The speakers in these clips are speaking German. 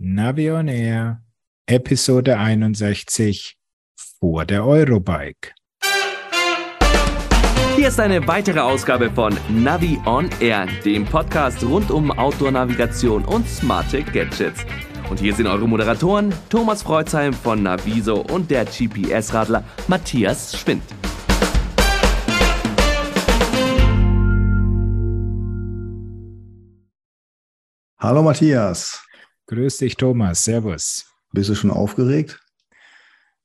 Navi on Air, Episode 61 vor der Eurobike. Hier ist eine weitere Ausgabe von Navi on Air, dem Podcast rund um Outdoor-Navigation und smarte Gadgets. Und hier sind eure Moderatoren Thomas Freuzheim von Naviso und der GPS-Radler Matthias Schwind. Hallo Matthias. Grüß dich, Thomas. Servus. Bist du schon aufgeregt?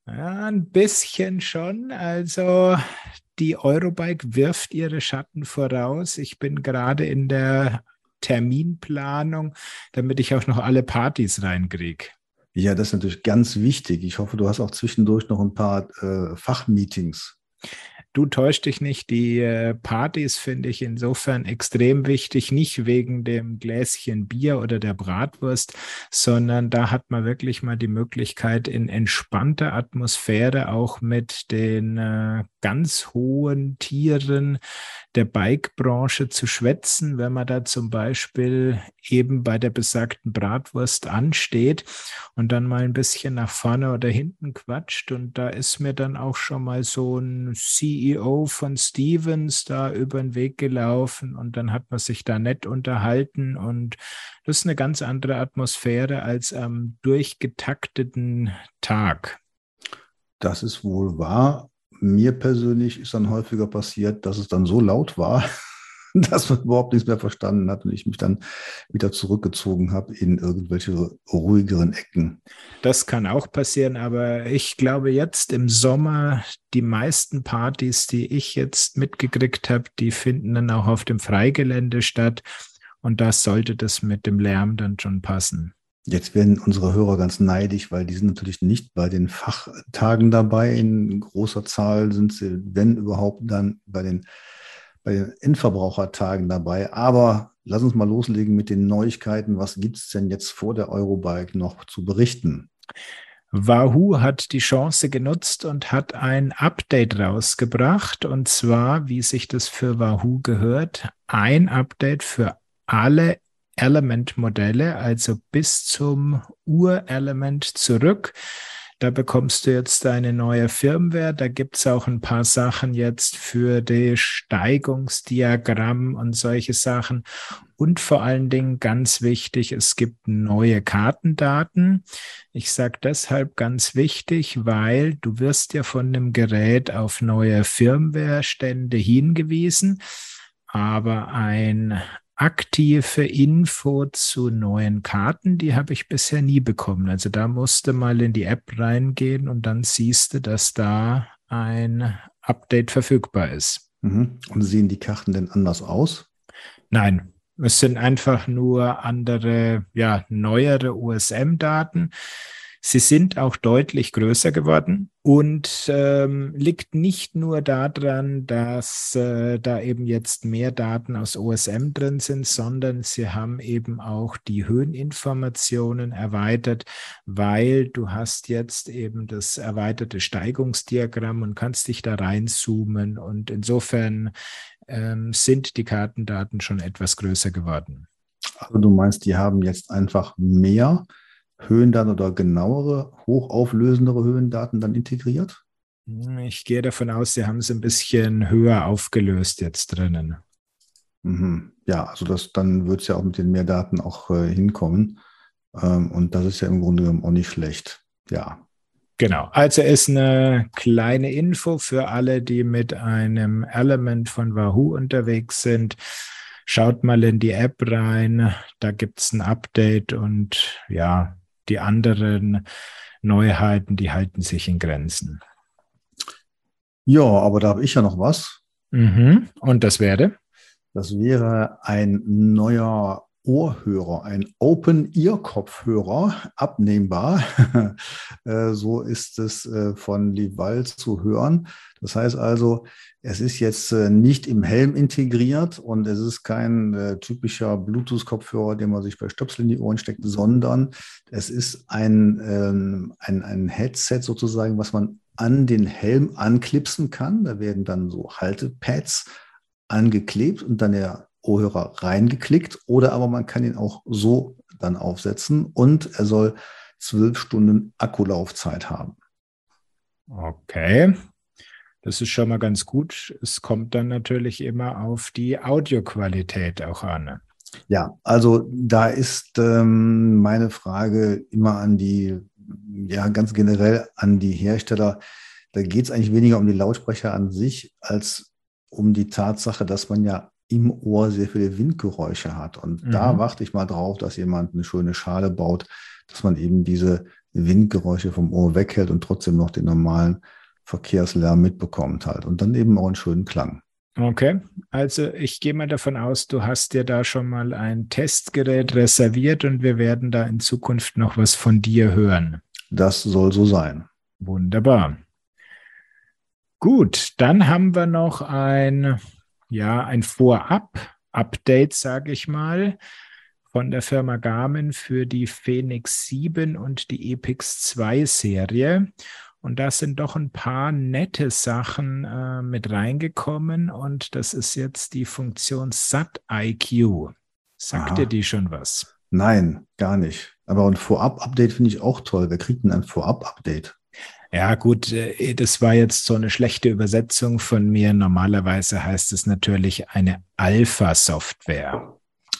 Ja, ein bisschen schon. Also die Eurobike wirft ihre Schatten voraus. Ich bin gerade in der Terminplanung, damit ich auch noch alle Partys reinkriege. Ja, das ist natürlich ganz wichtig. Ich hoffe, du hast auch zwischendurch noch ein paar äh, Fachmeetings. Du täuscht dich nicht, die äh, Partys finde ich insofern extrem wichtig, nicht wegen dem Gläschen Bier oder der Bratwurst, sondern da hat man wirklich mal die Möglichkeit, in entspannter Atmosphäre auch mit den äh, ganz hohen Tieren der Bike-Branche zu schwätzen, wenn man da zum Beispiel eben bei der besagten Bratwurst ansteht und dann mal ein bisschen nach vorne oder hinten quatscht. Und da ist mir dann auch schon mal so ein CEO von Stevens da über den Weg gelaufen und dann hat man sich da nett unterhalten und das ist eine ganz andere Atmosphäre als am durchgetakteten Tag. Das ist wohl wahr mir persönlich ist dann häufiger passiert, dass es dann so laut war, dass man überhaupt nichts mehr verstanden hat und ich mich dann wieder zurückgezogen habe in irgendwelche ruhigeren Ecken. Das kann auch passieren, aber ich glaube jetzt im Sommer, die meisten Partys, die ich jetzt mitgekriegt habe, die finden dann auch auf dem Freigelände statt und da sollte das mit dem Lärm dann schon passen. Jetzt werden unsere Hörer ganz neidisch, weil die sind natürlich nicht bei den Fachtagen dabei. In großer Zahl sind sie, wenn überhaupt, dann bei den, bei den Endverbrauchertagen dabei. Aber lass uns mal loslegen mit den Neuigkeiten. Was gibt es denn jetzt vor der Eurobike noch zu berichten? Wahoo hat die Chance genutzt und hat ein Update rausgebracht. Und zwar, wie sich das für Wahoo gehört, ein Update für alle Element-Modelle, also bis zum Urelement zurück. Da bekommst du jetzt eine neue Firmware. Da gibt's auch ein paar Sachen jetzt für die Steigungsdiagramm und solche Sachen. Und vor allen Dingen ganz wichtig, es gibt neue Kartendaten. Ich sage deshalb ganz wichtig, weil du wirst ja von dem Gerät auf neue Firmware-Stände hingewiesen. Aber ein aktive Info zu neuen Karten, die habe ich bisher nie bekommen. Also da musste mal in die App reingehen und dann siehst du, dass da ein Update verfügbar ist. Mhm. Und sehen die Karten denn anders aus? Nein, es sind einfach nur andere, ja, neuere USM-Daten. Sie sind auch deutlich größer geworden und ähm, liegt nicht nur daran, dass äh, da eben jetzt mehr Daten aus OSM drin sind, sondern sie haben eben auch die Höheninformationen erweitert, weil du hast jetzt eben das erweiterte Steigungsdiagramm und kannst dich da reinzoomen und insofern ähm, sind die Kartendaten schon etwas größer geworden. Also du meinst, die haben jetzt einfach mehr Höhendaten oder genauere, hochauflösendere Höhendaten dann integriert? Ich gehe davon aus, Sie haben es ein bisschen höher aufgelöst jetzt drinnen. Mhm. Ja, also das, dann wird es ja auch mit den mehr Daten auch äh, hinkommen. Ähm, und das ist ja im Grunde genommen auch nicht schlecht. Ja. Genau. Also ist eine kleine Info für alle, die mit einem Element von Wahoo unterwegs sind. Schaut mal in die App rein. Da gibt es ein Update und ja, die anderen Neuheiten, die halten sich in Grenzen. Ja, aber da habe ich ja noch was. Mhm. Und das wäre? Das wäre ein neuer Ohrhörer, ein Open-Ear-Kopfhörer, abnehmbar. Äh, so ist es äh, von Lival zu hören. Das heißt also, es ist jetzt äh, nicht im Helm integriert und es ist kein typischer Bluetooth-Kopfhörer, den man sich bei Stöpsel in die Ohren steckt, sondern es ist ein, ähm, ein, ein Headset sozusagen, was man an den Helm anklipsen kann. Da werden dann so Haltepads angeklebt und dann der Ohrhörer reingeklickt oder aber man kann ihn auch so dann aufsetzen und er soll zwölf Stunden Akkulaufzeit haben. Okay. Das ist schon mal ganz gut. Es kommt dann natürlich immer auf die Audioqualität auch an. Ja, also da ist ähm, meine Frage immer an die, ja, ganz generell an die Hersteller. Da geht es eigentlich weniger um die Lautsprecher an sich, als um die Tatsache, dass man ja im Ohr sehr viele Windgeräusche hat. Und mhm. da warte ich mal drauf, dass jemand eine schöne Schale baut, dass man eben diese Windgeräusche vom Ohr weghält und trotzdem noch den normalen Verkehrslärm mitbekommt halt und dann eben auch einen schönen Klang. Okay, also ich gehe mal davon aus, du hast dir da schon mal ein Testgerät reserviert und wir werden da in Zukunft noch was von dir hören. Das soll so sein. Wunderbar. Gut, dann haben wir noch ein, ja, ein Vorab-Update, sage ich mal, von der Firma Garmin für die Phoenix 7 und die Epix 2 Serie. Und da sind doch ein paar nette Sachen äh, mit reingekommen. Und das ist jetzt die Funktion SAT-IQ. Sagt Aha. dir die schon was? Nein, gar nicht. Aber ein Vorab-Update finde ich auch toll. Wer kriegt denn ein Vorab-Update? Ja, gut, äh, das war jetzt so eine schlechte Übersetzung von mir. Normalerweise heißt es natürlich eine Alpha-Software.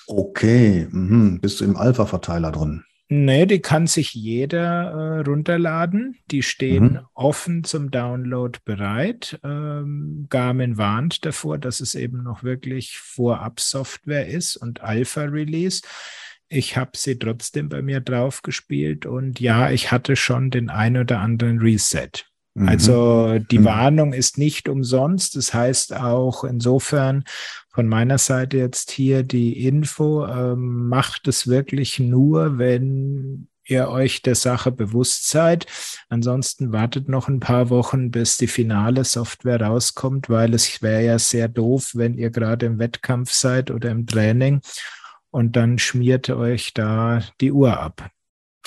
Okay, mhm. bist du im Alpha-Verteiler drin? Nee, die kann sich jeder äh, runterladen. Die stehen mhm. offen zum Download bereit. Ähm, Garmin warnt davor, dass es eben noch wirklich Vorab-Software ist und Alpha-Release. Ich habe sie trotzdem bei mir drauf gespielt und ja, ich hatte schon den ein oder anderen Reset. Mhm. Also die mhm. Warnung ist nicht umsonst. Das heißt auch insofern von meiner Seite jetzt hier die Info, ähm, macht es wirklich nur, wenn ihr euch der Sache bewusst seid. Ansonsten wartet noch ein paar Wochen, bis die finale Software rauskommt, weil es wäre ja sehr doof, wenn ihr gerade im Wettkampf seid oder im Training und dann schmiert euch da die Uhr ab.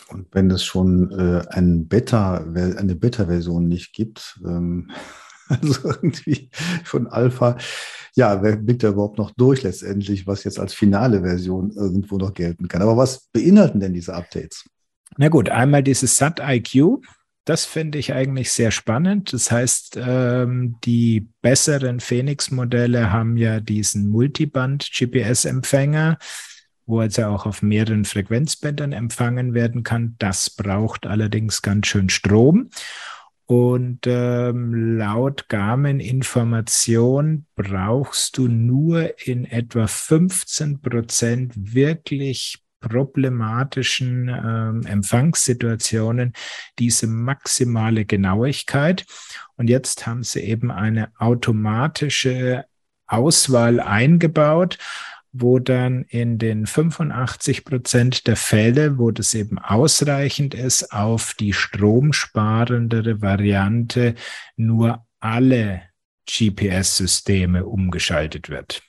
Und wenn es schon äh, ein Beta, eine Beta-Version nicht gibt, ähm, also irgendwie von Alpha, ja, wer blickt da überhaupt noch durch letztendlich, was jetzt als finale Version irgendwo noch gelten kann. Aber was beinhalten denn diese Updates? Na gut, einmal dieses SAT-IQ. Das finde ich eigentlich sehr spannend. Das heißt, ähm, die besseren Phoenix-Modelle haben ja diesen Multiband-GPS-Empfänger wo also auch auf mehreren Frequenzbändern empfangen werden kann. Das braucht allerdings ganz schön Strom. Und ähm, laut Garmin-Information brauchst du nur in etwa 15 Prozent wirklich problematischen ähm, Empfangssituationen diese maximale Genauigkeit. Und jetzt haben sie eben eine automatische Auswahl eingebaut wo dann in den 85 Prozent der Fälle, wo das eben ausreichend ist, auf die stromsparendere Variante nur alle GPS-Systeme umgeschaltet wird.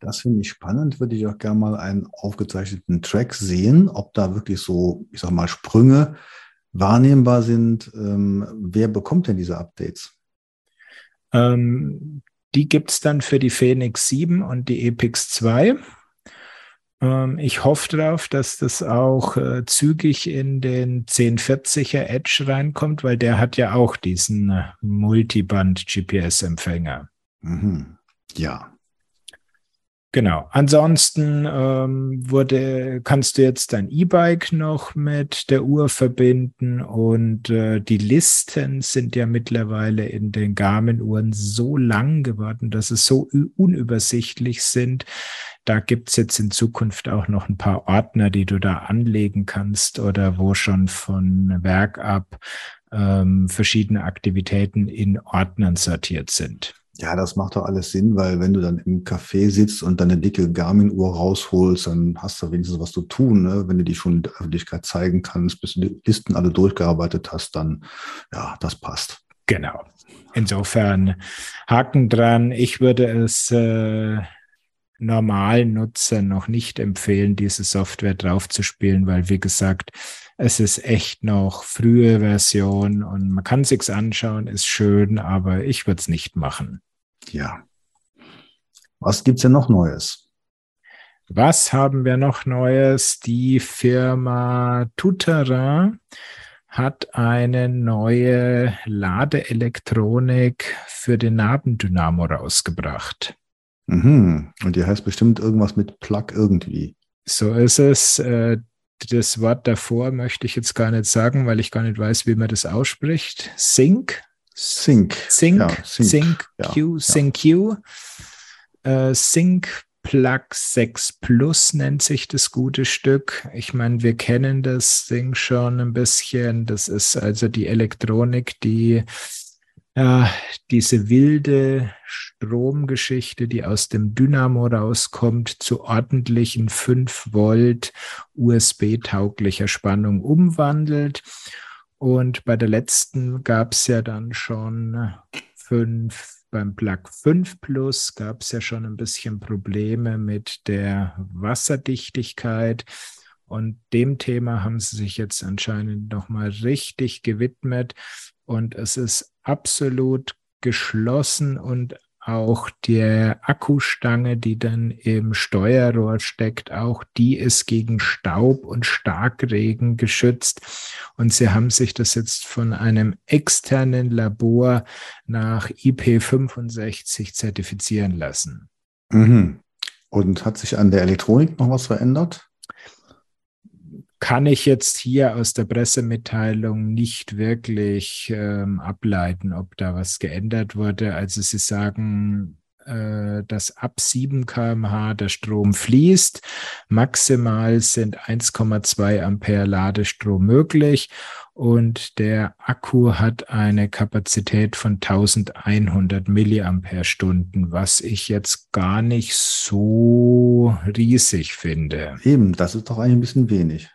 Das finde ich spannend. Würde ich auch gerne mal einen aufgezeichneten Track sehen, ob da wirklich so, ich sag mal, Sprünge wahrnehmbar sind. Ähm, wer bekommt denn diese Updates? Ähm, die gibt es dann für die Phoenix 7 und die Epix 2. Ähm, ich hoffe darauf, dass das auch äh, zügig in den 1040er Edge reinkommt, weil der hat ja auch diesen äh, Multiband-GPS-Empfänger. Mhm. Ja, Genau. Ansonsten ähm, wurde, kannst du jetzt dein E-Bike noch mit der Uhr verbinden und äh, die Listen sind ja mittlerweile in den Garmin-Uhren so lang geworden, dass es so unübersichtlich sind. Da gibt's jetzt in Zukunft auch noch ein paar Ordner, die du da anlegen kannst oder wo schon von Werk ab ähm, verschiedene Aktivitäten in Ordnern sortiert sind. Ja, das macht doch alles Sinn, weil wenn du dann im Café sitzt und deine dicke Garmin-Uhr rausholst, dann hast du wenigstens was zu tun. Ne? Wenn du die schon in der Öffentlichkeit zeigen kannst, bis du die Listen alle durchgearbeitet hast, dann ja, das passt. Genau. Insofern Haken dran. Ich würde es äh, normalen Nutzern noch nicht empfehlen, diese Software draufzuspielen, weil wie gesagt, es ist echt noch frühe Version und man kann sich's anschauen, ist schön, aber ich würde es nicht machen. Ja. Was gibt's denn noch Neues? Was haben wir noch Neues? Die Firma Tutera hat eine neue Ladeelektronik für den Nabendynamo rausgebracht. Mhm. Und die heißt bestimmt irgendwas mit Plug irgendwie. So ist es. Äh, das Wort davor möchte ich jetzt gar nicht sagen, weil ich gar nicht weiß, wie man das ausspricht. Sync. Sync. Sync. Ja, Sync. Sync Q. Sync Q. Äh, Sync Plug 6 Plus nennt sich das gute Stück. Ich meine, wir kennen das Ding schon ein bisschen. Das ist also die Elektronik, die ja, diese wilde Stromgeschichte, die aus dem Dynamo rauskommt, zu ordentlichen 5 Volt USB-tauglicher Spannung umwandelt. Und bei der letzten gab es ja dann schon fünf beim Plug 5 Plus gab es ja schon ein bisschen Probleme mit der Wasserdichtigkeit. Und dem Thema haben sie sich jetzt anscheinend nochmal richtig gewidmet. Und es ist absolut geschlossen und auch der Akkustange, die dann im Steuerrohr steckt, auch die ist gegen Staub und Starkregen geschützt. Und sie haben sich das jetzt von einem externen Labor nach IP65 zertifizieren lassen. Mhm. Und hat sich an der Elektronik noch was verändert? Kann ich jetzt hier aus der Pressemitteilung nicht wirklich ähm, ableiten, ob da was geändert wurde. Also Sie sagen, äh, dass ab 7 kmh der Strom fließt. Maximal sind 1,2 Ampere Ladestrom möglich und der Akku hat eine Kapazität von 1100 Milliampere-Stunden, was ich jetzt gar nicht so riesig finde. Eben, das ist doch eigentlich ein bisschen wenig.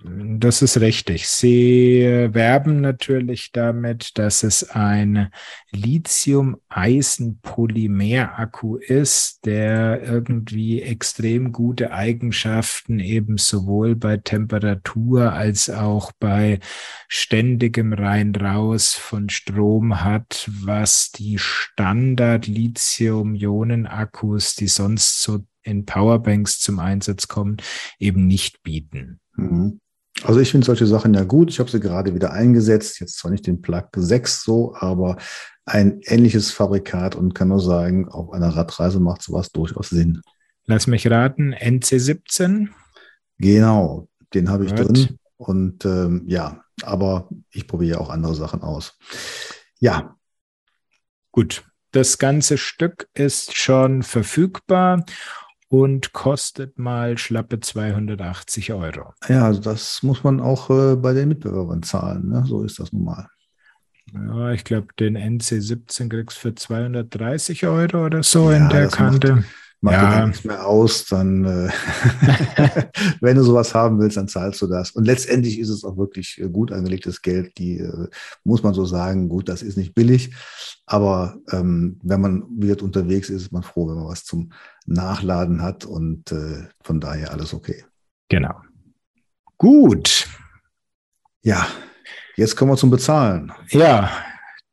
Das ist richtig. Sie werben natürlich damit, dass es ein Lithium-Eisen-Polymer-Akku ist, der irgendwie extrem gute Eigenschaften eben sowohl bei Temperatur als auch bei ständigem Rein-Raus von Strom hat, was die Standard-Lithium-Ionen-Akkus, die sonst so in Powerbanks zum Einsatz kommen, eben nicht bieten. Mhm. Also ich finde solche Sachen ja gut. Ich habe sie gerade wieder eingesetzt. Jetzt zwar nicht den Plug 6 so, aber ein ähnliches Fabrikat und kann nur sagen, auf einer Radreise macht sowas durchaus Sinn. Lass mich raten, NC17? Genau, den habe ich What? drin. Und ähm, ja, aber ich probiere auch andere Sachen aus. Ja. Gut, das ganze Stück ist schon verfügbar und kostet mal schlappe 280 Euro. Ja, also das muss man auch äh, bei den Mitbewerbern zahlen. Ne? So ist das nun mal. Ja, ich glaube, den NC17 kriegst du für 230 Euro oder so ja, in der Kante. Macht, macht ja. nichts mehr aus, dann, äh, wenn du sowas haben willst, dann zahlst du das. Und letztendlich ist es auch wirklich äh, gut angelegtes Geld, die äh, muss man so sagen, gut, das ist nicht billig, aber ähm, wenn man wieder unterwegs ist, ist man froh, wenn man was zum Nachladen hat und äh, von daher alles okay. Genau. Gut. Ja, jetzt kommen wir zum Bezahlen. Ja,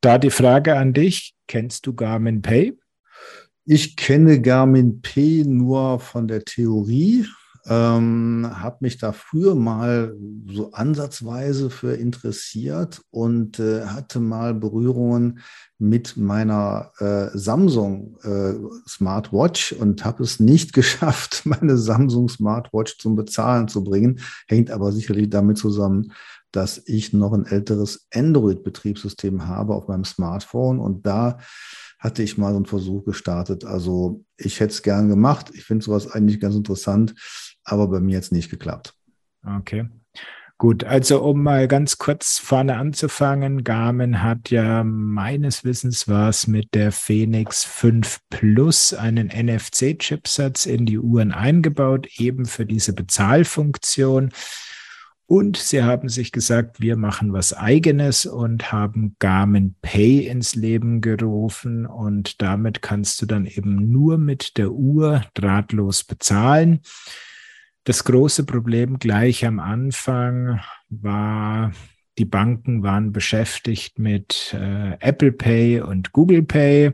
da die Frage an dich, kennst du Garmin Pay? Ich kenne Garmin P nur von der Theorie, ähm, habe mich da früher mal so ansatzweise für interessiert und äh, hatte mal Berührungen mit meiner äh, Samsung äh, Smartwatch und habe es nicht geschafft, meine Samsung Smartwatch zum Bezahlen zu bringen. Hängt aber sicherlich damit zusammen, dass ich noch ein älteres Android-Betriebssystem habe auf meinem Smartphone und da hatte ich mal einen Versuch gestartet. Also ich hätte es gern gemacht. Ich finde sowas eigentlich ganz interessant, aber bei mir jetzt nicht geklappt. Okay. Gut, also um mal ganz kurz vorne anzufangen, Garmin hat ja meines Wissens was mit der Phoenix 5 Plus einen NFC-Chipsatz in die Uhren eingebaut, eben für diese Bezahlfunktion. Und sie haben sich gesagt, wir machen was eigenes und haben Garmin Pay ins Leben gerufen. Und damit kannst du dann eben nur mit der Uhr drahtlos bezahlen. Das große Problem gleich am Anfang war die Banken waren beschäftigt mit äh, Apple Pay und Google Pay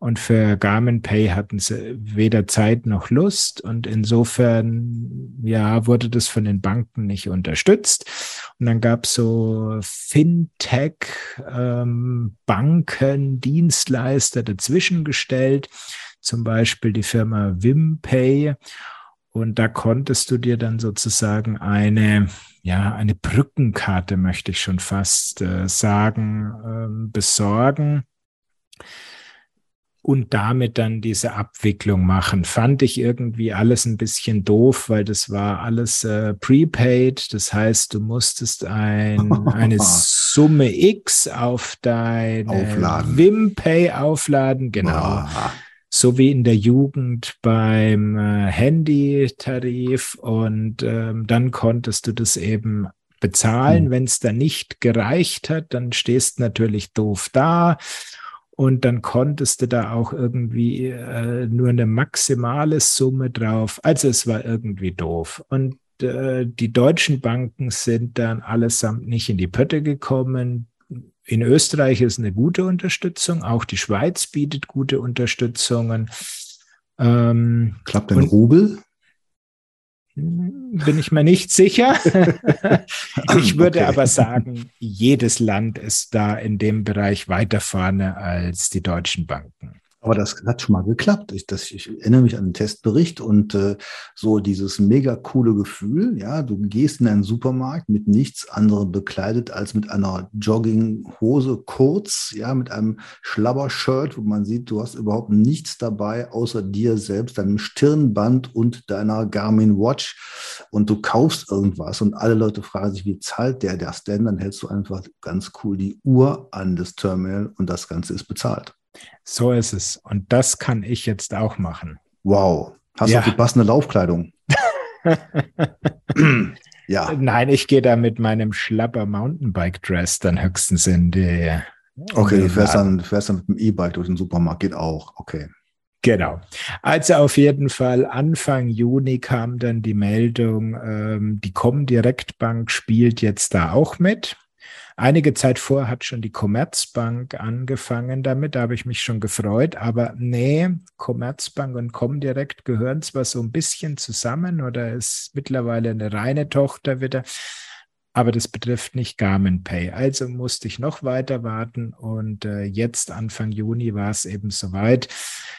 und für Garmin Pay hatten sie weder Zeit noch Lust. Und insofern ja wurde das von den Banken nicht unterstützt. Und dann gab es so Fintech ähm, Banken Dienstleister dazwischen gestellt. Zum Beispiel die Firma WimPay. Und da konntest du dir dann sozusagen eine, ja, eine Brückenkarte, möchte ich schon fast äh, sagen, ähm, besorgen und damit dann diese Abwicklung machen. Fand ich irgendwie alles ein bisschen doof, weil das war alles äh, prepaid. Das heißt, du musstest ein, eine Summe X auf dein WimPay aufladen. Genau. So wie in der Jugend beim äh, Handytarif und ähm, dann konntest du das eben bezahlen. Mhm. Wenn es dann nicht gereicht hat, dann stehst natürlich doof da und dann konntest du da auch irgendwie äh, nur eine maximale Summe drauf. Also es war irgendwie doof. Und äh, die deutschen Banken sind dann allesamt nicht in die Pötte gekommen. In Österreich ist eine gute Unterstützung, auch die Schweiz bietet gute Unterstützungen. Ähm, Klappt ein Rubel? Bin ich mir nicht sicher. ich würde okay. aber sagen, jedes Land ist da in dem Bereich weiter vorne als die deutschen Banken. Aber das hat schon mal geklappt. Ich, das, ich erinnere mich an den Testbericht und äh, so dieses mega coole Gefühl, ja, du gehst in einen Supermarkt mit nichts anderem bekleidet als mit einer Jogginghose kurz, ja, mit einem Schlabbershirt, wo man sieht, du hast überhaupt nichts dabei, außer dir selbst, deinem Stirnband und deiner Garmin Watch und du kaufst irgendwas und alle Leute fragen sich, wie zahlt der das denn? Dann hältst du einfach ganz cool die Uhr an das Terminal und das Ganze ist bezahlt. So ist es. Und das kann ich jetzt auch machen. Wow. Hast ja. du die passende Laufkleidung? ja. Nein, ich gehe da mit meinem schlapper Mountainbike-Dress dann höchstens in die. Okay, du fährst dann, fährst dann mit dem E-Bike durch den Supermarkt, geht auch. Okay. Genau. Also auf jeden Fall Anfang Juni kam dann die Meldung, ähm, die Comdirect Bank spielt jetzt da auch mit. Einige Zeit vor hat schon die Commerzbank angefangen damit, da habe ich mich schon gefreut, aber nee, Commerzbank und Comdirect gehören zwar so ein bisschen zusammen oder ist mittlerweile eine reine Tochter wieder, aber das betrifft nicht Garmin Pay. Also musste ich noch weiter warten und äh, jetzt Anfang Juni war es eben soweit.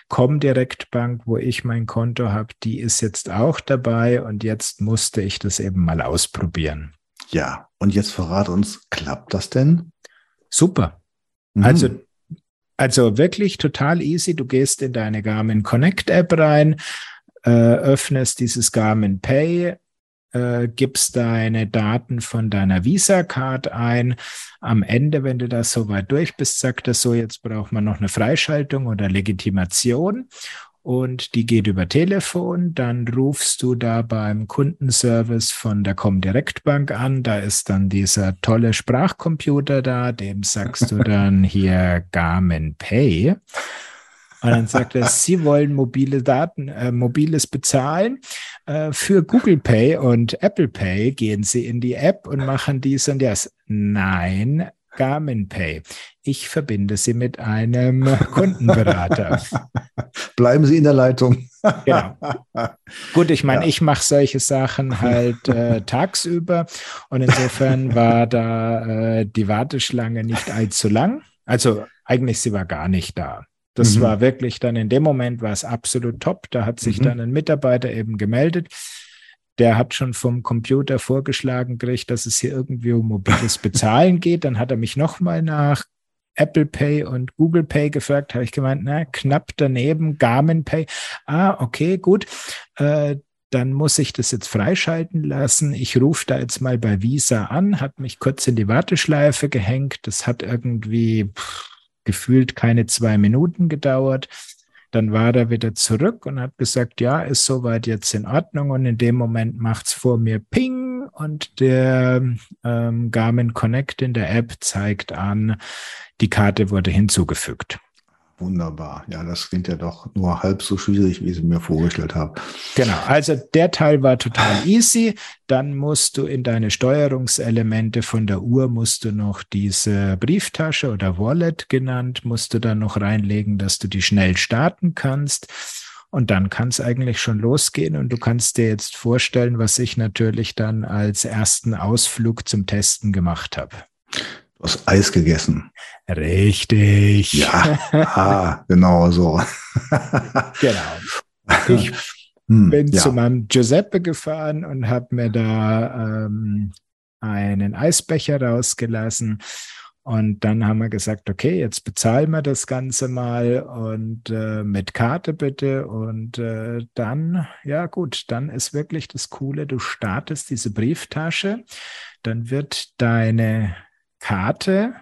Comdirect Bank, wo ich mein Konto habe, die ist jetzt auch dabei und jetzt musste ich das eben mal ausprobieren. Ja, und jetzt verrat uns, klappt das denn? Super. Mhm. Also, also wirklich total easy. Du gehst in deine Garmin Connect App rein, äh, öffnest dieses Garmin Pay, äh, gibst deine Daten von deiner Visa-Card ein. Am Ende, wenn du das soweit durch bist, sagt er so, jetzt braucht man noch eine Freischaltung oder Legitimation und die geht über Telefon. Dann rufst du da beim Kundenservice von der Comdirect Bank an. Da ist dann dieser tolle Sprachcomputer da, dem sagst du dann hier Garmin Pay. Und dann sagt er, Sie wollen mobile Daten, äh, mobiles Bezahlen. Äh, für Google Pay und Apple Pay gehen Sie in die App und machen dies und das. Nein, Garmin Pay. Ich verbinde Sie mit einem Kundenberater. Bleiben Sie in der Leitung. genau. Gut, ich meine, ja. ich mache solche Sachen halt äh, tagsüber und insofern war da äh, die Warteschlange nicht allzu lang. Also eigentlich sie war gar nicht da. Das mhm. war wirklich dann in dem Moment war es absolut top. Da hat sich mhm. dann ein Mitarbeiter eben gemeldet der hat schon vom Computer vorgeschlagen gekriegt, dass es hier irgendwie um mobiles Bezahlen geht. Dann hat er mich nochmal nach Apple Pay und Google Pay gefragt, habe ich gemeint, na, knapp daneben, Garmin Pay. Ah, okay, gut. Äh, dann muss ich das jetzt freischalten lassen. Ich rufe da jetzt mal bei Visa an, hat mich kurz in die Warteschleife gehängt. Das hat irgendwie pff, gefühlt keine zwei Minuten gedauert. Dann war er wieder zurück und hat gesagt, ja, ist soweit jetzt in Ordnung. Und in dem Moment macht's vor mir Ping und der ähm, Garmin Connect in der App zeigt an, die Karte wurde hinzugefügt. Wunderbar. Ja, das klingt ja doch nur halb so schwierig, wie ich es mir vorgestellt habe. Genau, also der Teil war total easy. Dann musst du in deine Steuerungselemente von der Uhr, musst du noch diese Brieftasche oder Wallet genannt, musst du dann noch reinlegen, dass du die schnell starten kannst. Und dann kann es eigentlich schon losgehen und du kannst dir jetzt vorstellen, was ich natürlich dann als ersten Ausflug zum Testen gemacht habe. Du hast Eis gegessen. Richtig. Ja, ah, genau so. genau. Ich hm, bin ja. zu meinem Giuseppe gefahren und habe mir da ähm, einen Eisbecher rausgelassen und dann haben wir gesagt, okay, jetzt bezahlen wir das Ganze mal und äh, mit Karte bitte. Und äh, dann, ja gut, dann ist wirklich das Coole, du startest diese Brieftasche, dann wird deine Karte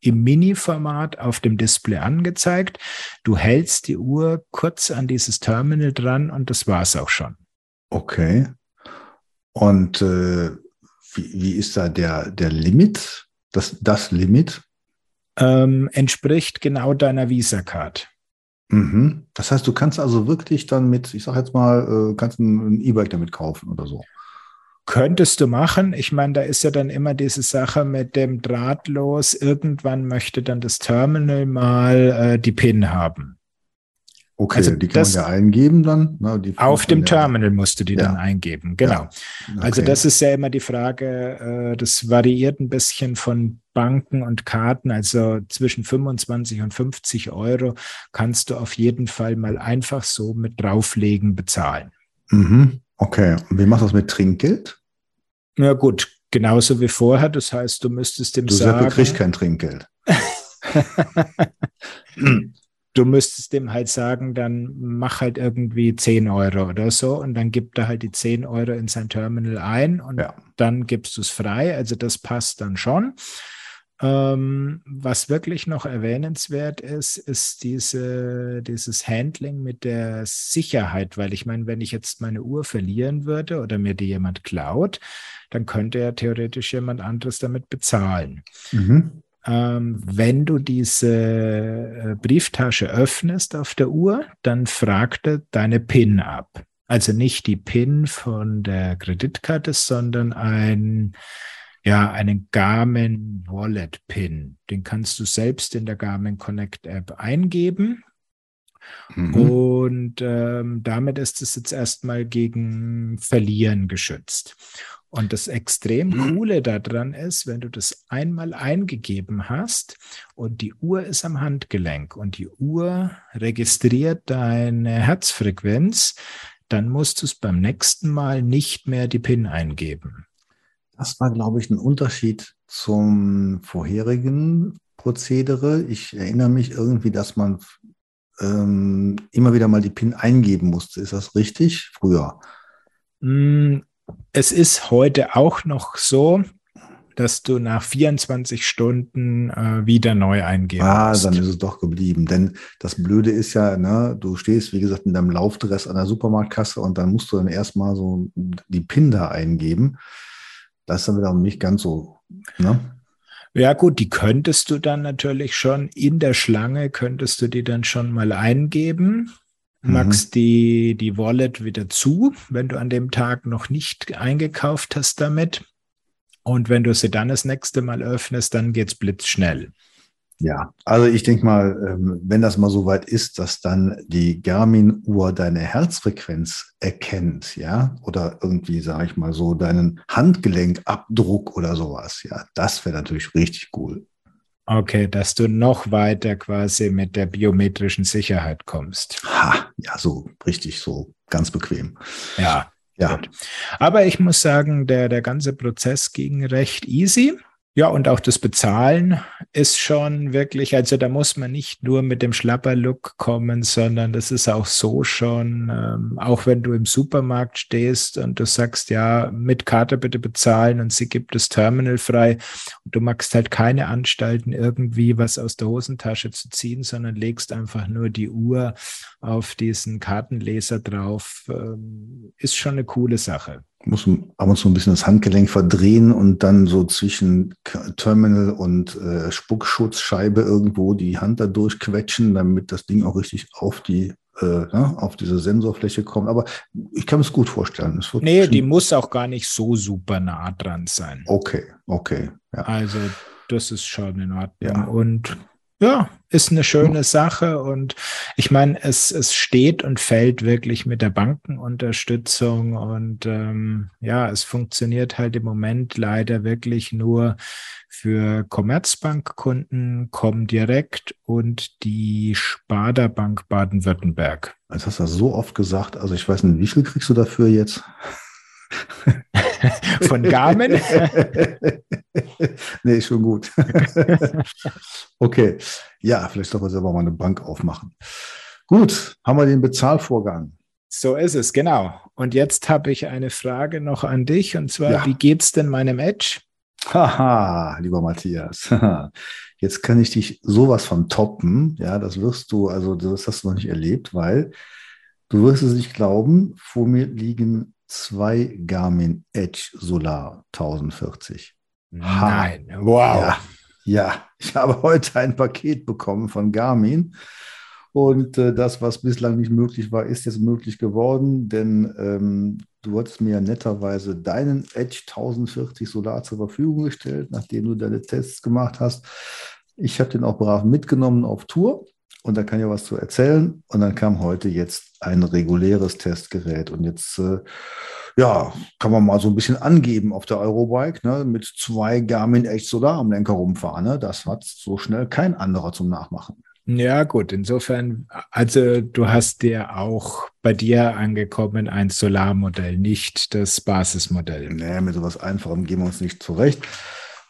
im Mini-Format auf dem Display angezeigt. Du hältst die Uhr kurz an dieses Terminal dran und das war es auch schon. Okay. Und äh, wie, wie ist da der, der Limit? Das, das Limit? Ähm, entspricht genau deiner Visa-Card. Mhm. Das heißt, du kannst also wirklich dann mit, ich sag jetzt mal, äh, kannst ein E-Bike damit kaufen oder so. Könntest du machen. Ich meine, da ist ja dann immer diese Sache mit dem Drahtlos. Irgendwann möchte dann das Terminal mal äh, die PIN haben. Okay, also die kann man ja eingeben dann. Na, auf dem Terminal musst du die ja. dann eingeben, genau. Ja. Okay. Also das ist ja immer die Frage, äh, das variiert ein bisschen von Banken und Karten, also zwischen 25 und 50 Euro kannst du auf jeden Fall mal einfach so mit drauflegen bezahlen. Mhm. Okay, und wie machst du das mit Trinkgeld? Na gut, genauso wie vorher. Das heißt, du müsstest dem du sagen. Du kriegst kein Trinkgeld. du müsstest dem halt sagen, dann mach halt irgendwie 10 Euro oder so und dann gibt er halt die 10 Euro in sein Terminal ein und ja. dann gibst du es frei. Also das passt dann schon. Ähm, was wirklich noch erwähnenswert ist, ist diese, dieses Handling mit der Sicherheit, weil ich meine, wenn ich jetzt meine Uhr verlieren würde oder mir die jemand klaut, dann könnte ja theoretisch jemand anderes damit bezahlen. Mhm ähm, wenn du diese äh, Brieftasche öffnest auf der Uhr, dann fragt er deine PIN ab. Also nicht die PIN von der Kreditkarte, sondern ein, ja, einen Garmin Wallet PIN. Den kannst du selbst in der Garmin Connect App eingeben. Mhm. Und ähm, damit ist es jetzt erstmal gegen Verlieren geschützt. Und das extrem mhm. Coole daran ist, wenn du das einmal eingegeben hast und die Uhr ist am Handgelenk und die Uhr registriert deine Herzfrequenz, dann musst du es beim nächsten Mal nicht mehr die PIN eingeben. Das war, glaube ich, ein Unterschied zum vorherigen Prozedere. Ich erinnere mich irgendwie, dass man ähm, immer wieder mal die PIN eingeben musste. Ist das richtig? Früher. Mm, es ist heute auch noch so, dass du nach 24 Stunden äh, wieder neu eingeben ah, musst. Ah, dann ist es doch geblieben. Denn das Blöde ist ja, ne, du stehst, wie gesagt, in deinem Laufdress an der Supermarktkasse und dann musst du dann erstmal so die PIN da eingeben. Das ist dann wieder nicht ganz so. Ne? Ja gut, die könntest du dann natürlich schon in der Schlange, könntest du die dann schon mal eingeben machst mhm. die, die Wallet wieder zu, wenn du an dem Tag noch nicht eingekauft hast damit. Und wenn du sie dann das nächste Mal öffnest, dann geht's blitzschnell. Ja, also ich denke mal, ähm, wenn das mal so weit ist, dass dann die Garmin-Uhr deine Herzfrequenz erkennt, ja, oder irgendwie, sage ich mal so, deinen Handgelenkabdruck oder sowas, ja, das wäre natürlich richtig cool. Okay, dass du noch weiter quasi mit der biometrischen Sicherheit kommst. Ha, ja, so richtig, so ganz bequem. Ja. Ja. Gut. Aber ich muss sagen, der, der ganze Prozess ging recht easy. Ja, und auch das Bezahlen ist schon wirklich, also da muss man nicht nur mit dem Schlapperlook kommen, sondern das ist auch so schon, ähm, auch wenn du im Supermarkt stehst und du sagst, ja, mit Karte bitte bezahlen und sie gibt das Terminal frei und du machst halt keine Anstalten, irgendwie was aus der Hosentasche zu ziehen, sondern legst einfach nur die Uhr auf diesen Kartenleser drauf, ähm, ist schon eine coole Sache. Muss ab und zu ein bisschen das Handgelenk verdrehen und dann so zwischen Terminal und äh, Spuckschutzscheibe irgendwo die Hand da durchquetschen, damit das Ding auch richtig auf die äh, ne, auf diese Sensorfläche kommt. Aber ich kann es gut vorstellen. Es nee, die muss auch gar nicht so super nah dran sein. Okay, okay. Ja. Also das ist schon in Ordnung. Ja. Und ja, ist eine schöne Sache und ich meine, es, es steht und fällt wirklich mit der Bankenunterstützung und ähm, ja, es funktioniert halt im Moment leider wirklich nur für Commerzbankkunden, Comdirect und die Sparda Bank Baden-Württemberg. Jetzt hast du das so oft gesagt, also ich weiß nicht, wie viel kriegst du dafür jetzt? Von Garmin? nee, schon gut. okay. Ja, vielleicht soll man selber mal eine Bank aufmachen. Gut, haben wir den Bezahlvorgang. So ist es, genau. Und jetzt habe ich eine Frage noch an dich und zwar, ja. wie geht's denn meinem Edge? Haha, lieber Matthias. Jetzt kann ich dich sowas von toppen. Ja, das wirst du, also das hast du noch nicht erlebt, weil du wirst es nicht glauben, vor mir liegen zwei Garmin Edge Solar 1040. Nein, wow. Ja, ja, ich habe heute ein Paket bekommen von Garmin. Und äh, das, was bislang nicht möglich war, ist jetzt möglich geworden, denn ähm, du hattest mir ja netterweise deinen Edge 1040 Solar zur Verfügung gestellt, nachdem du deine Tests gemacht hast. Ich habe den auch brav mitgenommen auf Tour und da kann ich was zu erzählen. Und dann kam heute jetzt ein reguläres Testgerät. Und jetzt, äh, ja, kann man mal so ein bisschen angeben auf der Eurobike, ne, mit zwei Garmin echt Solar am Lenker rumfahren. Ne? Das hat so schnell kein anderer zum Nachmachen. Ja, gut, insofern, also du hast dir auch bei dir angekommen ein Solarmodell, nicht das Basismodell. Nee, mit sowas Einfachem gehen wir uns nicht zurecht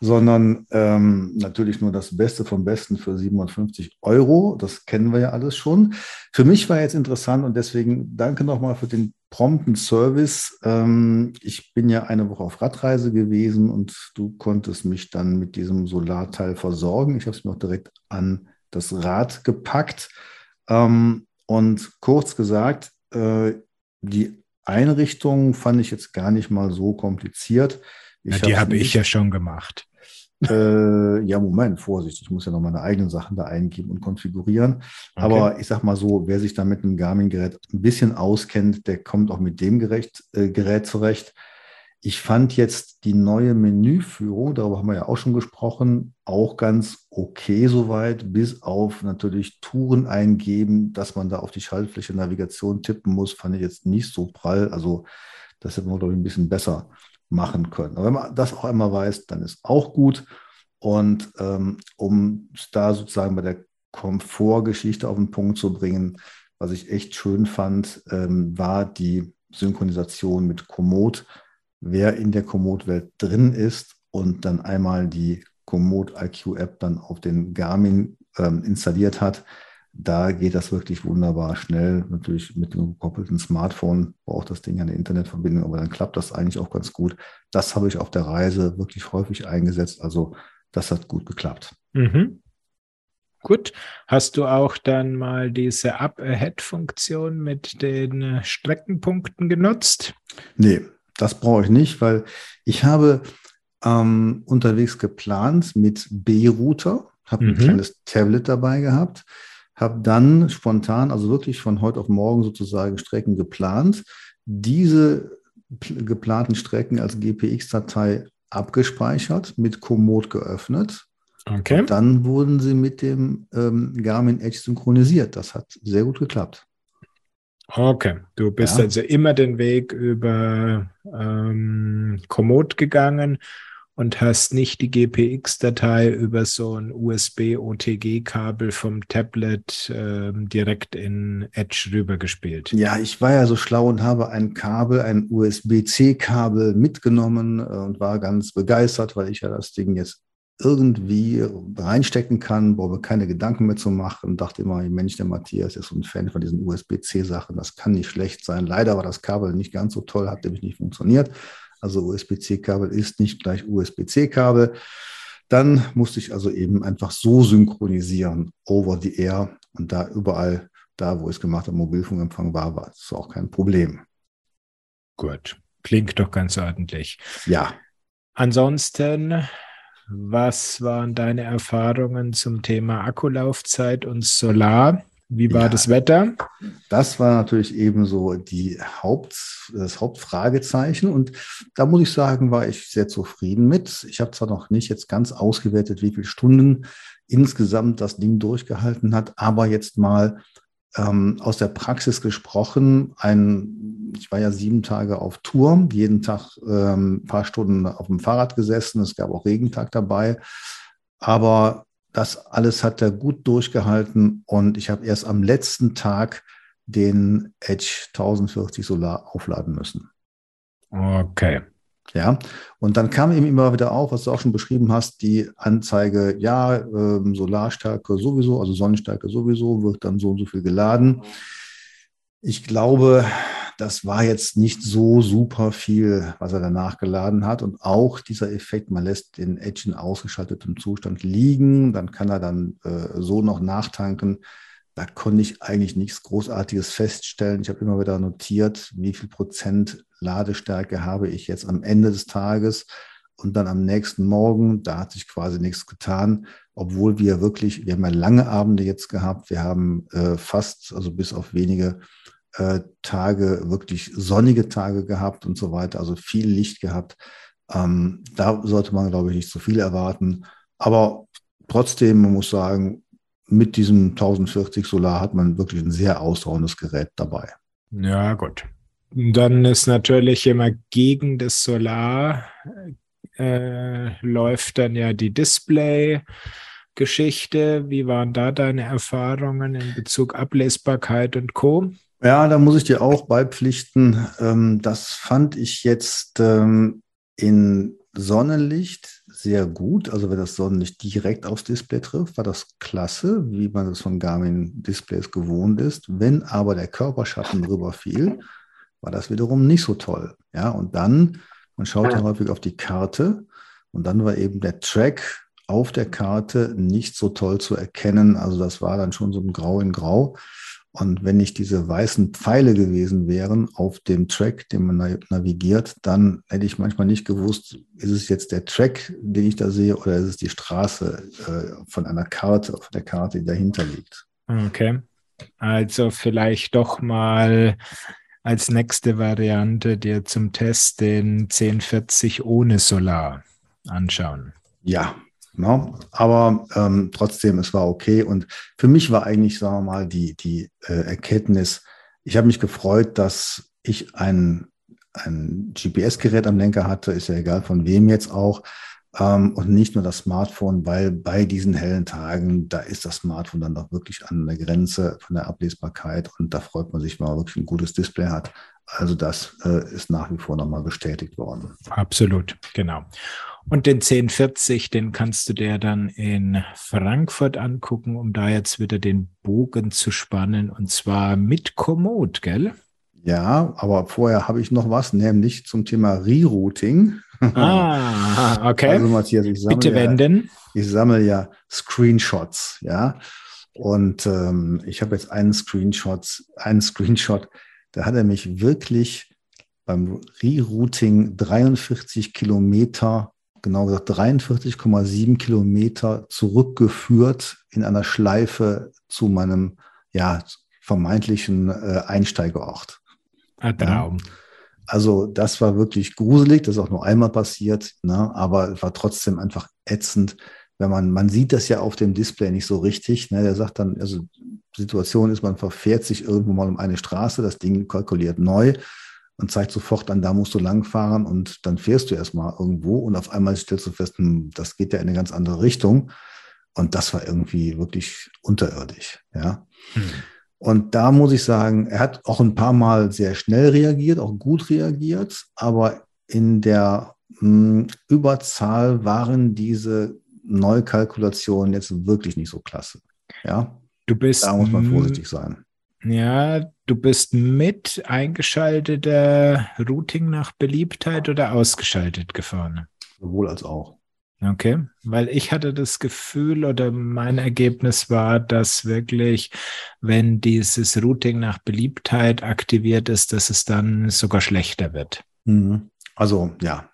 sondern ähm, natürlich nur das Beste vom Besten für 750 Euro. Das kennen wir ja alles schon. Für mich war jetzt interessant und deswegen danke nochmal für den prompten Service. Ähm, ich bin ja eine Woche auf Radreise gewesen und du konntest mich dann mit diesem Solarteil versorgen. Ich habe es mir auch direkt an das Rad gepackt. Ähm, und kurz gesagt, äh, die Einrichtung fand ich jetzt gar nicht mal so kompliziert. Ja, die habe ich ja schon gemacht. Äh, ja, Moment, Vorsicht, ich muss ja noch meine eigenen Sachen da eingeben und konfigurieren. Okay. Aber ich sag mal so, wer sich da mit einem Garmin-Gerät ein bisschen auskennt, der kommt auch mit dem Gerät, äh, Gerät zurecht. Ich fand jetzt die neue Menüführung, darüber haben wir ja auch schon gesprochen, auch ganz okay soweit, bis auf natürlich Touren eingeben, dass man da auf die Schaltfläche Navigation tippen muss, fand ich jetzt nicht so prall. Also das hätte man, glaube ich, ein bisschen besser machen können. Aber wenn man das auch einmal weiß, dann ist auch gut. Und ähm, um da sozusagen bei der Komfortgeschichte auf den Punkt zu bringen, was ich echt schön fand, ähm, war die Synchronisation mit Komoot. Wer in der Komoot-Welt drin ist und dann einmal die Komoot IQ-App dann auf den Garmin ähm, installiert hat, da geht das wirklich wunderbar schnell. Natürlich mit einem gekoppelten Smartphone braucht das Ding eine Internetverbindung, aber dann klappt das eigentlich auch ganz gut. Das habe ich auf der Reise wirklich häufig eingesetzt. Also das hat gut geklappt. Mhm. Gut. Hast du auch dann mal diese Up-Ahead-Funktion mit den Streckenpunkten genutzt? Nee, das brauche ich nicht, weil ich habe ähm, unterwegs geplant mit B-Router, habe mhm. ein kleines Tablet dabei gehabt habe dann spontan, also wirklich von heute auf morgen sozusagen Strecken geplant, diese geplanten Strecken als GPX-Datei abgespeichert, mit Komoot geöffnet. Okay. Und dann wurden sie mit dem ähm, Garmin Edge synchronisiert. Das hat sehr gut geklappt. Okay, du bist ja. also immer den Weg über ähm, Komoot gegangen und hast nicht die GPX-Datei über so ein USB-OTG-Kabel vom Tablet äh, direkt in Edge rübergespielt. Ja, ich war ja so schlau und habe ein Kabel, ein USB-C-Kabel mitgenommen äh, und war ganz begeistert, weil ich ja das Ding jetzt irgendwie reinstecken kann, brauche keine Gedanken mehr zu machen dachte immer, Mensch, der Matthias ist so ein Fan von diesen USB-C-Sachen, das kann nicht schlecht sein. Leider war das Kabel nicht ganz so toll, hat nämlich nicht funktioniert. Also USB-C-Kabel ist nicht gleich USB-C-Kabel. Dann musste ich also eben einfach so synchronisieren, over the air. Und da überall, da wo ich es gemacht habe, Mobilfunkempfang war, war es auch kein Problem. Gut. Klingt doch ganz ordentlich. Ja. Ansonsten, was waren deine Erfahrungen zum Thema Akkulaufzeit und Solar? Wie war ja, das Wetter? Das war natürlich ebenso die Haupt, das Hauptfragezeichen. Und da muss ich sagen, war ich sehr zufrieden mit. Ich habe zwar noch nicht jetzt ganz ausgewertet, wie viele Stunden insgesamt das Ding durchgehalten hat, aber jetzt mal ähm, aus der Praxis gesprochen. Ein, ich war ja sieben Tage auf Tour, jeden Tag ähm, ein paar Stunden auf dem Fahrrad gesessen. Es gab auch Regentag dabei. Aber das alles hat er gut durchgehalten und ich habe erst am letzten Tag den Edge 1040 Solar aufladen müssen. Okay. Ja, und dann kam eben immer wieder auf, was du auch schon beschrieben hast, die Anzeige, ja, äh, Solarstärke sowieso, also Sonnenstärke sowieso, wird dann so und so viel geladen. Ich glaube, das war jetzt nicht so super viel, was er danach geladen hat. Und auch dieser Effekt, man lässt den Edge in ausgeschaltetem Zustand liegen, dann kann er dann äh, so noch nachtanken. Da konnte ich eigentlich nichts Großartiges feststellen. Ich habe immer wieder notiert, wie viel Prozent Ladestärke habe ich jetzt am Ende des Tages und dann am nächsten Morgen, da hat sich quasi nichts getan, obwohl wir wirklich, wir haben ja lange Abende jetzt gehabt, wir haben äh, fast, also bis auf wenige äh, Tage, wirklich sonnige Tage gehabt und so weiter, also viel Licht gehabt. Ähm, da sollte man, glaube ich, nicht zu viel erwarten. Aber trotzdem, man muss sagen, mit diesem 1040 Solar hat man wirklich ein sehr ausdauerndes Gerät dabei. Ja, gut. Dann ist natürlich immer gegen das Solar äh, läuft dann ja die Display-Geschichte. Wie waren da deine Erfahrungen in Bezug Ablesbarkeit und Co.? Ja, da muss ich dir auch beipflichten. Ähm, das fand ich jetzt ähm, in Sonnenlicht sehr gut. Also wenn das Sonnenlicht direkt aufs Display trifft, war das klasse, wie man das von Garmin Displays gewohnt ist. Wenn aber der Körperschatten drüber fiel, war das wiederum nicht so toll. Ja, und dann, man schaut ja häufig auf die Karte und dann war eben der Track auf der Karte nicht so toll zu erkennen. Also das war dann schon so ein Grau in Grau. Und wenn nicht diese weißen Pfeile gewesen wären auf dem Track, den man navigiert, dann hätte ich manchmal nicht gewusst, ist es jetzt der Track, den ich da sehe, oder ist es die Straße äh, von einer Karte, von der Karte, die dahinter liegt. Okay. Also vielleicht doch mal als nächste Variante dir zum Test den 1040 ohne Solar anschauen. Ja, No? Aber ähm, trotzdem, es war okay. Und für mich war eigentlich, sagen wir mal, die, die äh, Erkenntnis, ich habe mich gefreut, dass ich ein, ein GPS-Gerät am Lenker hatte, ist ja egal von wem jetzt auch, ähm, und nicht nur das Smartphone, weil bei diesen hellen Tagen, da ist das Smartphone dann doch wirklich an der Grenze von der Ablesbarkeit und da freut man sich, wenn man wirklich ein gutes Display hat. Also das äh, ist nach wie vor nochmal bestätigt worden. Absolut, genau. Und den 1040, den kannst du dir dann in Frankfurt angucken, um da jetzt wieder den Bogen zu spannen und zwar mit Komoot, gell? Ja, aber vorher habe ich noch was, nämlich zum Thema Rerouting. Ah, okay. Also Matthias, ich sammle, Bitte wenden. Ja, ich sammle ja Screenshots, ja. Und ähm, ich habe jetzt einen Screenshot, einen Screenshot, da hat er mich wirklich beim Rerouting 43 Kilometer genau gesagt 43,7 Kilometer zurückgeführt in einer Schleife zu meinem ja, vermeintlichen äh, Einsteigerort. Ein Traum. Ja. Also das war wirklich gruselig, das ist auch nur einmal passiert, ne? aber es war trotzdem einfach ätzend, wenn man, man sieht das ja auf dem Display nicht so richtig. Ne? Der sagt dann, also Situation ist, man verfährt sich irgendwo mal um eine Straße, das Ding kalkuliert neu und zeigt sofort an, da musst du langfahren und dann fährst du erstmal irgendwo und auf einmal stellst du fest, hm, das geht ja in eine ganz andere Richtung. Und das war irgendwie wirklich unterirdisch, ja. Hm. Und da muss ich sagen, er hat auch ein paar Mal sehr schnell reagiert, auch gut reagiert, aber in der mh, hm, Überzahl waren diese Neukalkulationen jetzt wirklich nicht so klasse. Ja, du bist. Da muss man vorsichtig sein. Ja, du bist mit eingeschalteter Routing nach Beliebtheit oder ausgeschaltet gefahren? Sowohl als auch. Okay, weil ich hatte das Gefühl oder mein Ergebnis war, dass wirklich, wenn dieses Routing nach Beliebtheit aktiviert ist, dass es dann sogar schlechter wird. Mhm. Also ja,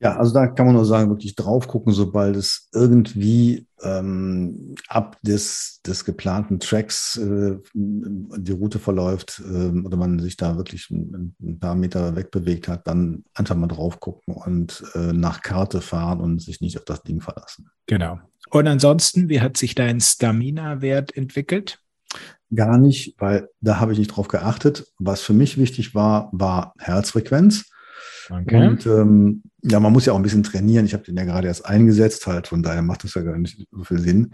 ja, also da kann man nur sagen, wirklich drauf gucken, sobald es irgendwie ähm, ab des, des geplanten Tracks äh, die Route verläuft äh, oder man sich da wirklich ein, ein, paar Meter wegbewegt hat, dann einfach mal drauf gucken und äh, nach Karte fahren und sich nicht auf das Ding verlassen. Genau. Und ansonsten, wie hat sich dein Stamina-Wert entwickelt? Gar nicht, weil da habe ich nicht drauf geachtet. Was für mich wichtig war, war Herzfrequenz. Okay. Und ähm, ja, man muss ja auch ein bisschen trainieren. Ich habe den ja gerade erst eingesetzt, halt, von daher macht das ja gar nicht so viel Sinn.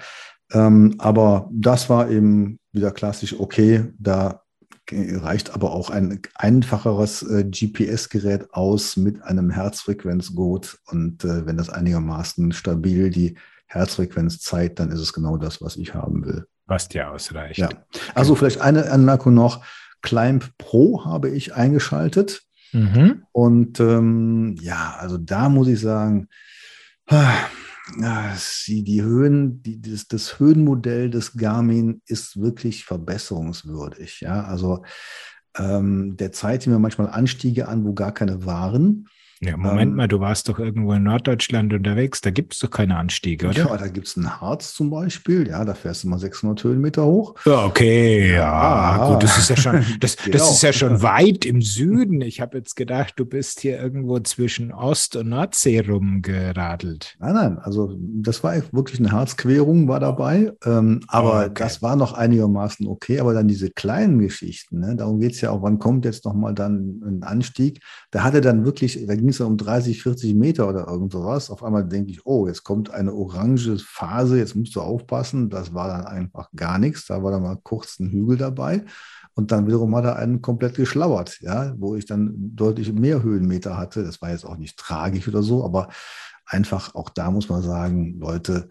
Ähm, aber das war eben wieder klassisch okay. Da reicht aber auch ein einfacheres äh, GPS-Gerät aus mit einem Herzfrequenzgurt. Und äh, wenn das einigermaßen stabil die Herzfrequenz zeigt, dann ist es genau das, was ich haben will. Was dir ausreicht. Ja. Also vielleicht eine Anmerkung noch. Climb Pro habe ich eingeschaltet. Mhm. Und ähm, ja, also da muss ich sagen, ah, die, die Höhen, die, das, das Höhenmodell des Garmin ist wirklich verbesserungswürdig. Ja, also ähm, der zeigt mir manchmal Anstiege an, wo gar keine waren. Ja, Moment ähm, mal, du warst doch irgendwo in Norddeutschland unterwegs, da gibt es doch keine Anstiege, oder? Ja, da gibt es ein Harz zum Beispiel, ja, da fährst du mal 600 Höhenmeter hoch. Ja, okay, ja, ah, gut, das ist ja schon, das, genau. das ist ja schon weit im Süden. Ich habe jetzt gedacht, du bist hier irgendwo zwischen Ost- und Nordsee rumgeradelt. Nein, nein, also das war wirklich eine Harzquerung war dabei, ähm, aber okay. das war noch einigermaßen okay, aber dann diese kleinen Geschichten, ne, darum geht es ja auch, wann kommt jetzt nochmal dann ein Anstieg, da hatte dann wirklich, da ging es um 30, 40 Meter oder irgend sowas. Auf einmal denke ich, oh, jetzt kommt eine orange Phase, jetzt musst du aufpassen. Das war dann einfach gar nichts. Da war dann mal kurz ein Hügel dabei. Und dann wiederum hat er einen komplett geschlauert, ja, wo ich dann deutlich mehr Höhenmeter hatte. Das war jetzt auch nicht tragisch oder so, aber einfach auch da muss man sagen, Leute,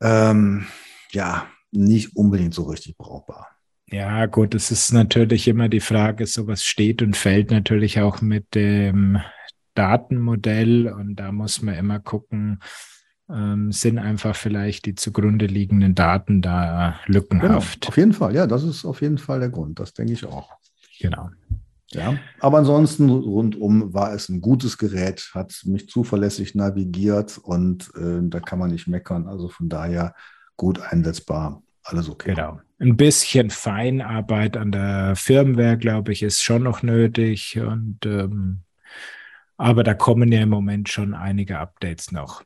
ähm, ja, nicht unbedingt so richtig brauchbar. Ja, gut, es ist natürlich immer die Frage, sowas steht und fällt natürlich auch mit dem Datenmodell und da muss man immer gucken, ähm, sind einfach vielleicht die zugrunde liegenden Daten da lückenhaft. Genau, auf jeden Fall, ja, das ist auf jeden Fall der Grund, das denke ich auch. Genau. Ja, aber ansonsten rundum war es ein gutes Gerät, hat mich zuverlässig navigiert und äh, da kann man nicht meckern. Also von daher gut einsetzbar, alles okay. Genau. Ein bisschen Feinarbeit an der Firmware, glaube ich, ist schon noch nötig und ähm, aber da kommen ja im Moment schon einige Updates noch.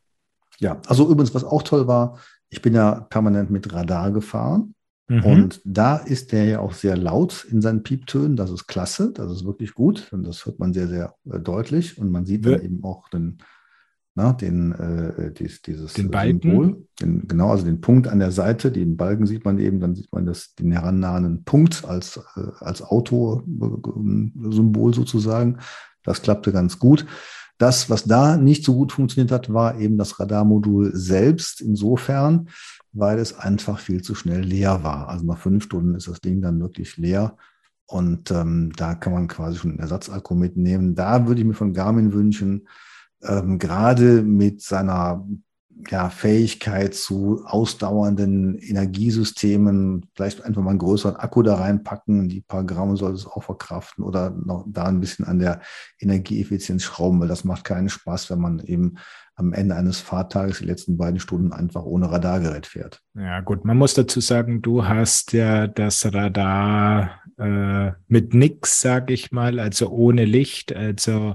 Ja, also übrigens, was auch toll war, ich bin ja permanent mit Radar gefahren. Mhm. Und da ist der ja auch sehr laut in seinen Pieptönen. Das ist klasse, das ist wirklich gut. Und das hört man sehr, sehr äh, deutlich. Und man sieht dann ja. eben auch den, na, den, äh, dies, dieses den Balken. Symbol. Den, genau, also den Punkt an der Seite. Den Balken sieht man eben, dann sieht man das, den herannahenden Punkt als, äh, als Autosymbol sozusagen. Das klappte ganz gut. Das, was da nicht so gut funktioniert hat, war eben das Radarmodul selbst insofern, weil es einfach viel zu schnell leer war. Also nach fünf Stunden ist das Ding dann wirklich leer. Und ähm, da kann man quasi schon einen Ersatzakku mitnehmen. Da würde ich mir von Garmin wünschen, ähm, gerade mit seiner ja, Fähigkeit zu ausdauernden Energiesystemen, vielleicht einfach mal einen größeren Akku da reinpacken, die paar Gramm soll es auch verkraften oder noch da ein bisschen an der Energieeffizienz schrauben, weil das macht keinen Spaß, wenn man eben am Ende eines Fahrtages die letzten beiden Stunden einfach ohne Radargerät fährt. Ja, gut, man muss dazu sagen, du hast ja das Radar äh, mit nix, sag ich mal, also ohne Licht, also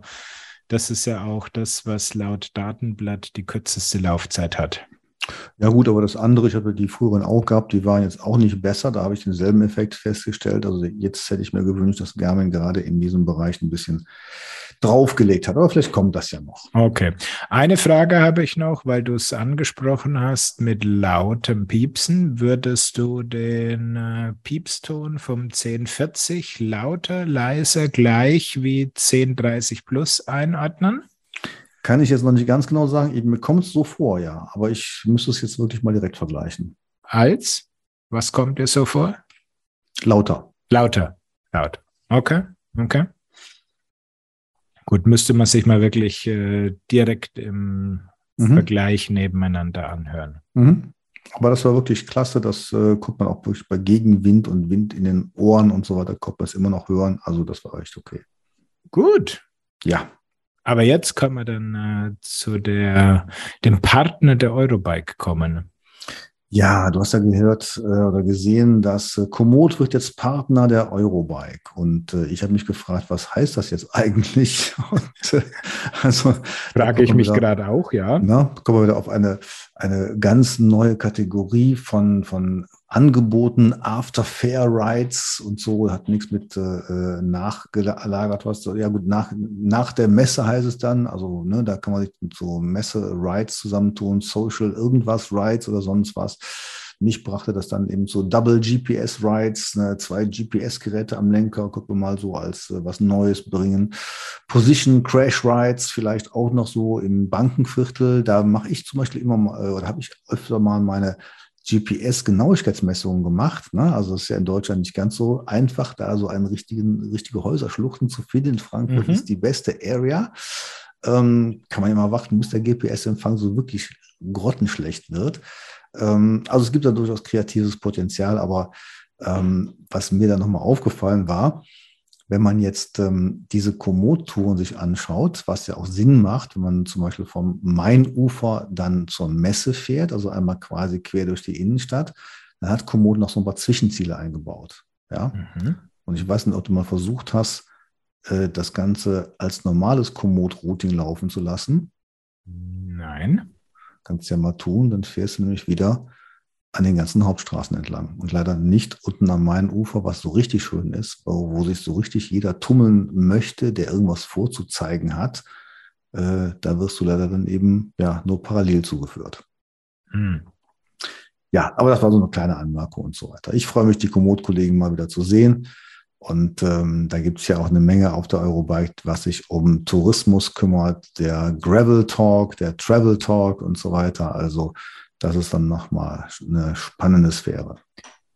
das ist ja auch das, was laut Datenblatt die kürzeste Laufzeit hat. Ja gut, aber das andere, ich habe die früheren auch gehabt, die waren jetzt auch nicht besser. Da habe ich denselben Effekt festgestellt. Also jetzt hätte ich mir gewünscht, dass Garmin gerade in diesem Bereich ein bisschen draufgelegt hat. Aber vielleicht kommt das ja noch. Okay. Eine Frage habe ich noch, weil du es angesprochen hast mit lautem Piepsen. Würdest du den äh, Piepston vom 1040 lauter, leiser, gleich wie 1030 Plus einordnen? Kann ich jetzt noch nicht ganz genau sagen. Mir kommt es so vor, ja. Aber ich müsste es jetzt wirklich mal direkt vergleichen. Als? Was kommt dir so vor? Lauter. Lauter. Laut. Okay. Okay. Gut, müsste man sich mal wirklich äh, direkt im mhm. Vergleich nebeneinander anhören. Mhm. Aber das war wirklich klasse. Das äh, konnte man auch wirklich bei Gegenwind und Wind in den Ohren und so weiter, konnte man es immer noch hören. Also das war echt okay. Gut. Ja. Aber jetzt können wir dann äh, zu der, dem Partner der Eurobike kommen. Ja, du hast ja gehört äh, oder gesehen, dass äh, Komoot wird jetzt Partner der Eurobike. Und äh, ich habe mich gefragt, was heißt das jetzt eigentlich? Und, äh, also frage ich mich gerade auch, ja. Na, kommen wir wieder auf eine, eine ganz neue Kategorie von, von Angeboten, After Fair Rides und so, hat nichts mit äh, äh nachgelagert was. Ja gut, nach, nach der Messe heißt es dann, also ne, da kann man sich so Messe-Rides zusammentun, Social irgendwas Rides oder sonst was. Mich brachte das dann eben so Double GPS Rides, ne, zwei GPS-Geräte am Lenker, gucken wir mal so als äh, was Neues bringen. Position Crash Rides vielleicht auch noch so im Bankenviertel. Da mache ich zum Beispiel immer mal, äh, oder habe ich öfter mal meine GPS-Genauigkeitsmessungen gemacht. Ne? Also es ist ja in Deutschland nicht ganz so einfach, da so einen richtigen, richtige Häuserschluchten zu finden. Frankfurt mhm. ist die beste Area. Ähm, kann man immer warten, bis der GPS-Empfang so wirklich grottenschlecht wird. Ähm, also es gibt da durchaus kreatives Potenzial, aber ähm, was mir da nochmal aufgefallen war, wenn man jetzt ähm, diese Komoot-Touren sich anschaut, was ja auch Sinn macht, wenn man zum Beispiel vom Mainufer dann zur Messe fährt, also einmal quasi quer durch die Innenstadt, dann hat Komoot noch so ein paar Zwischenziele eingebaut. Ja? Mhm. Und ich weiß nicht, ob du mal versucht hast, äh, das Ganze als normales Komoot-Routing laufen zu lassen. Nein. Kannst du ja mal tun, dann fährst du nämlich wieder an den ganzen Hauptstraßen entlang und leider nicht unten am Mainufer, was so richtig schön ist, wo, wo sich so richtig jeder tummeln möchte, der irgendwas vorzuzeigen hat. Äh, da wirst du leider dann eben ja nur parallel zugeführt. Hm. Ja, aber das war so eine kleine Anmerkung und so weiter. Ich freue mich, die Komoot-Kollegen mal wieder zu sehen. Und ähm, da gibt es ja auch eine Menge auf der Eurobike, was sich um Tourismus kümmert, der Gravel Talk, der Travel Talk und so weiter. Also das ist dann nochmal eine spannende Sphäre.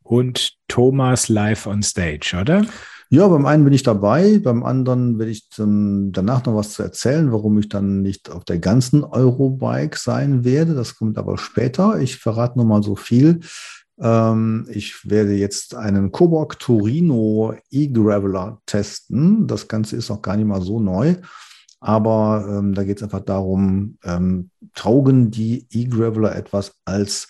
Und Thomas live on stage, oder? Ja, beim einen bin ich dabei, beim anderen werde ich danach noch was zu erzählen, warum ich dann nicht auf der ganzen Eurobike sein werde. Das kommt aber später. Ich verrate nur mal so viel. Ähm, ich werde jetzt einen Coburg Torino E-Graveler testen. Das Ganze ist noch gar nicht mal so neu. Aber ähm, da geht es einfach darum, ähm, taugen die E-Graveler etwas als,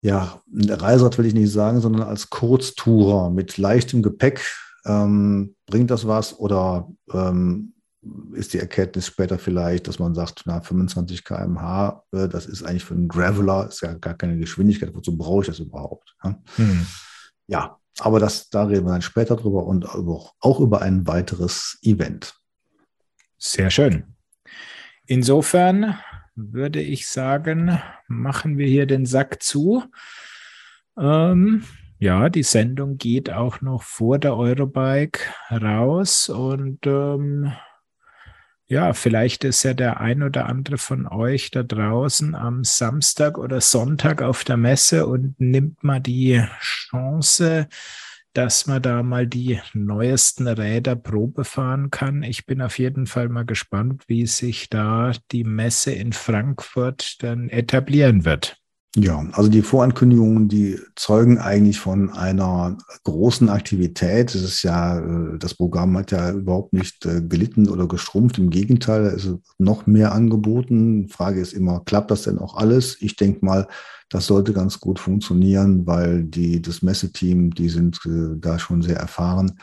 ja, Reiserad will ich nicht sagen, sondern als Kurztourer mit leichtem Gepäck. Ähm, bringt das was oder ähm, ist die Erkenntnis später vielleicht, dass man sagt, na, 25 km/h, äh, das ist eigentlich für einen Graveler, ist ja gar keine Geschwindigkeit, wozu brauche ich das überhaupt? Ja, hm. ja aber das, da reden wir dann später drüber und auch über ein weiteres Event. Sehr schön. Insofern würde ich sagen, machen wir hier den Sack zu. Ähm, ja, die Sendung geht auch noch vor der Eurobike raus und ähm, ja, vielleicht ist ja der ein oder andere von euch da draußen am Samstag oder Sonntag auf der Messe und nimmt mal die Chance, dass man da mal die neuesten Räder Probe fahren kann. Ich bin auf jeden Fall mal gespannt, wie sich da die Messe in Frankfurt dann etablieren wird. Ja, also die Vorankündigungen, die zeugen eigentlich von einer großen Aktivität. Es ist ja, äh, das Programm hat ja überhaupt nicht äh, gelitten oder gestrumpft. Im Gegenteil, es ist noch mehr angeboten. Frage ist immer, klappt das denn auch alles? Ich denke mal, das sollte ganz gut funktionieren, weil die, das Messeteam, die sind äh, da schon sehr erfahren.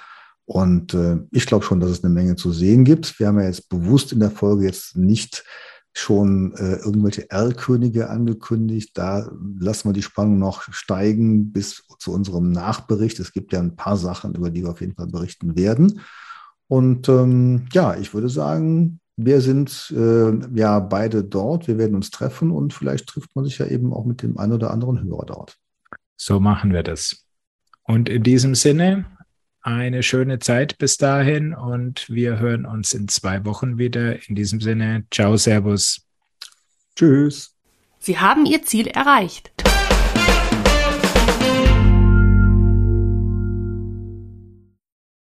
Und ich glaube schon, dass es eine Menge zu sehen gibt. Wir haben ja jetzt bewusst in der Folge jetzt nicht schon äh, irgendwelche Erlkönige angekündigt. Da lassen wir die Spannung noch steigen bis zu unserem Nachbericht. Es gibt ja ein paar Sachen, über die wir auf jeden Fall berichten werden. Und ähm, ja, ich würde sagen, wir sind äh, ja beide dort. Wir werden uns treffen und vielleicht trifft man sich ja eben auch mit dem einen oder anderen Hörer dort. So machen wir das. Und in diesem Sinne, eine schöne Zeit bis dahin und wir hören uns in zwei Wochen wieder. In diesem Sinne, ciao, Servus. Tschüss. Sie haben Ihr Ziel erreicht.